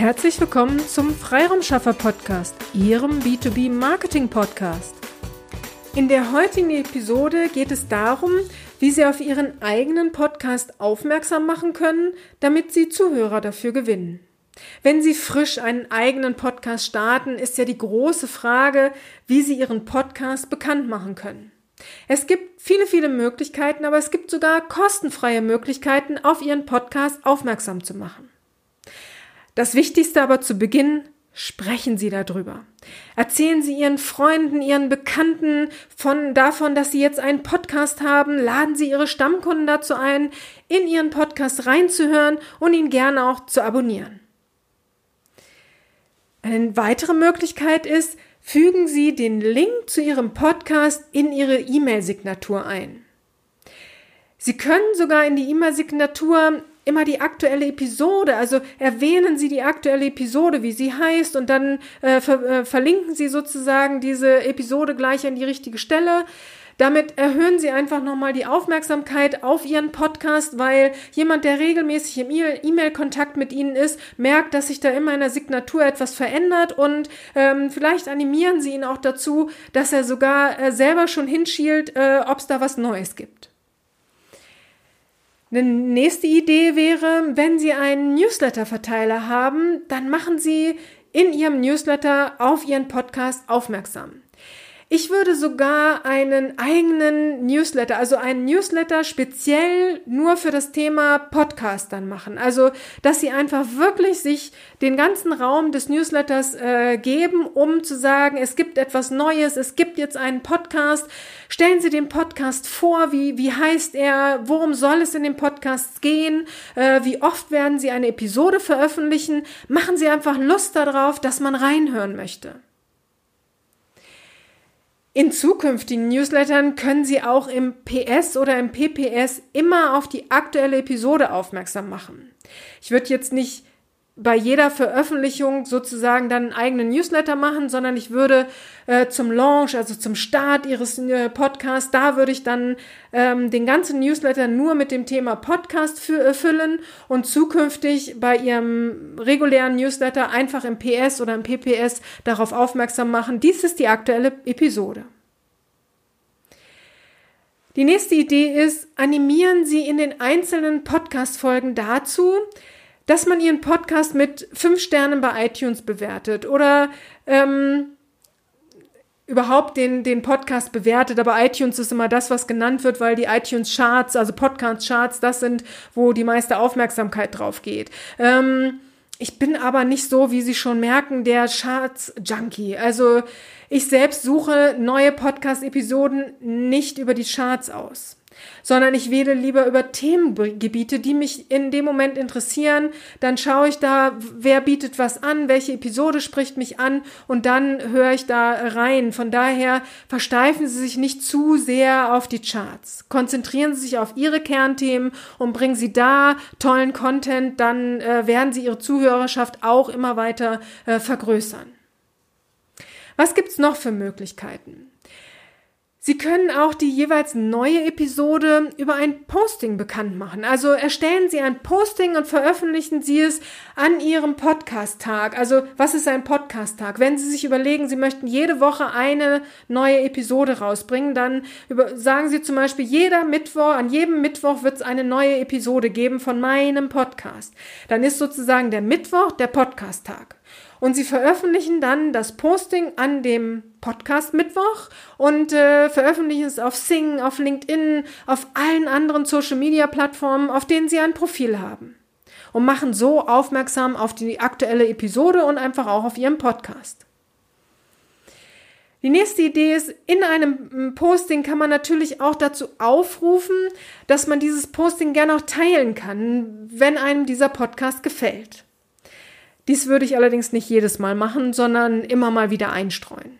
Herzlich willkommen zum Freiraumschaffer Podcast, Ihrem B2B Marketing Podcast. In der heutigen Episode geht es darum, wie Sie auf Ihren eigenen Podcast aufmerksam machen können, damit Sie Zuhörer dafür gewinnen. Wenn Sie frisch einen eigenen Podcast starten, ist ja die große Frage, wie Sie Ihren Podcast bekannt machen können. Es gibt viele, viele Möglichkeiten, aber es gibt sogar kostenfreie Möglichkeiten, auf Ihren Podcast aufmerksam zu machen. Das Wichtigste aber zu Beginn, sprechen Sie darüber. Erzählen Sie Ihren Freunden, Ihren Bekannten von davon, dass Sie jetzt einen Podcast haben. Laden Sie Ihre Stammkunden dazu ein, in Ihren Podcast reinzuhören und ihn gerne auch zu abonnieren. Eine weitere Möglichkeit ist, fügen Sie den Link zu Ihrem Podcast in Ihre E-Mail-Signatur ein. Sie können sogar in die E-Mail-Signatur immer die aktuelle Episode, also erwähnen Sie die aktuelle Episode, wie sie heißt, und dann äh, ver äh, verlinken Sie sozusagen diese Episode gleich an die richtige Stelle. Damit erhöhen Sie einfach nochmal die Aufmerksamkeit auf Ihren Podcast, weil jemand, der regelmäßig im E-Mail-Kontakt mit Ihnen ist, merkt, dass sich da immer in der Signatur etwas verändert und ähm, vielleicht animieren Sie ihn auch dazu, dass er sogar äh, selber schon hinschielt, äh, ob es da was Neues gibt. Eine nächste Idee wäre, wenn Sie einen Newsletter-Verteiler haben, dann machen Sie in Ihrem Newsletter auf Ihren Podcast aufmerksam. Ich würde sogar einen eigenen Newsletter, also einen Newsletter speziell nur für das Thema Podcast dann machen. Also, dass Sie einfach wirklich sich den ganzen Raum des Newsletters äh, geben, um zu sagen, es gibt etwas Neues, es gibt jetzt einen Podcast. Stellen Sie den Podcast vor, wie, wie heißt er, worum soll es in dem Podcast gehen, äh, wie oft werden Sie eine Episode veröffentlichen. Machen Sie einfach Lust darauf, dass man reinhören möchte. In zukünftigen Newslettern können Sie auch im PS oder im PPS immer auf die aktuelle Episode aufmerksam machen. Ich würde jetzt nicht bei jeder Veröffentlichung sozusagen dann einen eigenen Newsletter machen, sondern ich würde äh, zum Launch, also zum Start Ihres äh, Podcasts, da würde ich dann ähm, den ganzen Newsletter nur mit dem Thema Podcast fü äh, füllen und zukünftig bei Ihrem regulären Newsletter einfach im PS oder im PPS darauf aufmerksam machen, dies ist die aktuelle Episode. Die nächste Idee ist, animieren Sie in den einzelnen Podcast-Folgen dazu, dass man ihren Podcast mit fünf Sternen bei iTunes bewertet oder ähm, überhaupt den, den Podcast bewertet. Aber iTunes ist immer das, was genannt wird, weil die iTunes Charts, also Podcast Charts, das sind, wo die meiste Aufmerksamkeit drauf geht. Ähm, ich bin aber nicht so, wie Sie schon merken, der Charts-Junkie. Also ich selbst suche neue Podcast-Episoden nicht über die Charts aus sondern ich wähle lieber über Themengebiete, die mich in dem Moment interessieren. Dann schaue ich da, wer bietet was an, welche Episode spricht mich an und dann höre ich da rein. Von daher versteifen Sie sich nicht zu sehr auf die Charts. Konzentrieren Sie sich auf Ihre Kernthemen und bringen Sie da tollen Content, dann äh, werden Sie Ihre Zuhörerschaft auch immer weiter äh, vergrößern. Was gibt's noch für Möglichkeiten? Sie können auch die jeweils neue Episode über ein Posting bekannt machen. Also erstellen Sie ein Posting und veröffentlichen Sie es an Ihrem Podcast-Tag. Also was ist ein Podcast-Tag? Wenn Sie sich überlegen, Sie möchten jede Woche eine neue Episode rausbringen, dann über, sagen Sie zum Beispiel, jeder Mittwoch, an jedem Mittwoch wird es eine neue Episode geben von meinem Podcast. Dann ist sozusagen der Mittwoch der Podcast-Tag. Und sie veröffentlichen dann das Posting an dem Podcast Mittwoch und äh, veröffentlichen es auf Sing, auf LinkedIn, auf allen anderen Social Media Plattformen, auf denen sie ein Profil haben. Und machen so aufmerksam auf die aktuelle Episode und einfach auch auf ihren Podcast. Die nächste Idee ist, in einem Posting kann man natürlich auch dazu aufrufen, dass man dieses Posting gerne auch teilen kann, wenn einem dieser Podcast gefällt. Dies würde ich allerdings nicht jedes Mal machen, sondern immer mal wieder einstreuen.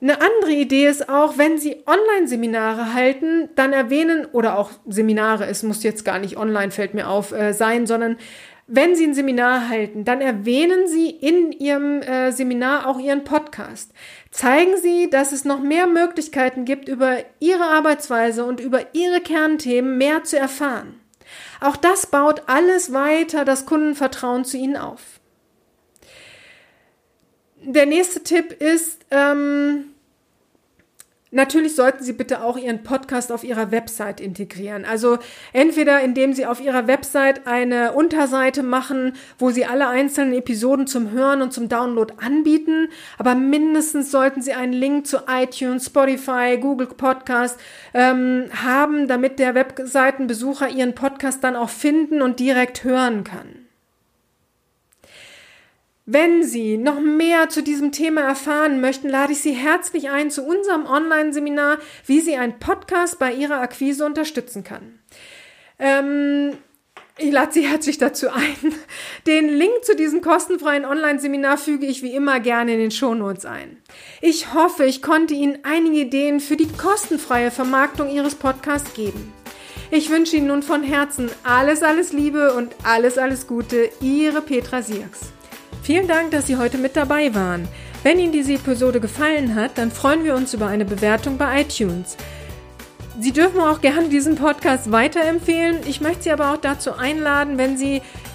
Eine andere Idee ist auch, wenn Sie Online-Seminare halten, dann erwähnen, oder auch Seminare, es muss jetzt gar nicht online, fällt mir auf, äh, sein, sondern wenn Sie ein Seminar halten, dann erwähnen Sie in Ihrem äh, Seminar auch Ihren Podcast. Zeigen Sie, dass es noch mehr Möglichkeiten gibt, über Ihre Arbeitsweise und über Ihre Kernthemen mehr zu erfahren. Auch das baut alles weiter das Kundenvertrauen zu Ihnen auf. Der nächste Tipp ist, ähm, Natürlich sollten Sie bitte auch Ihren Podcast auf Ihrer Website integrieren. Also entweder indem Sie auf Ihrer Website eine Unterseite machen, wo Sie alle einzelnen Episoden zum Hören und zum Download anbieten, aber mindestens sollten Sie einen Link zu iTunes, Spotify, Google Podcast ähm, haben, damit der Webseitenbesucher Ihren Podcast dann auch finden und direkt hören kann. Wenn Sie noch mehr zu diesem Thema erfahren möchten, lade ich Sie herzlich ein zu unserem Online-Seminar, wie Sie einen Podcast bei Ihrer Akquise unterstützen kann. Ähm, ich lade Sie herzlich dazu ein. Den Link zu diesem kostenfreien Online-Seminar füge ich wie immer gerne in den Shownotes ein. Ich hoffe, ich konnte Ihnen einige Ideen für die kostenfreie Vermarktung Ihres Podcasts geben. Ich wünsche Ihnen nun von Herzen alles, alles Liebe und alles, alles Gute. Ihre Petra Sierks. Vielen Dank, dass Sie heute mit dabei waren. Wenn Ihnen diese Episode gefallen hat, dann freuen wir uns über eine Bewertung bei iTunes. Sie dürfen auch gerne diesen Podcast weiterempfehlen. Ich möchte Sie aber auch dazu einladen, wenn Sie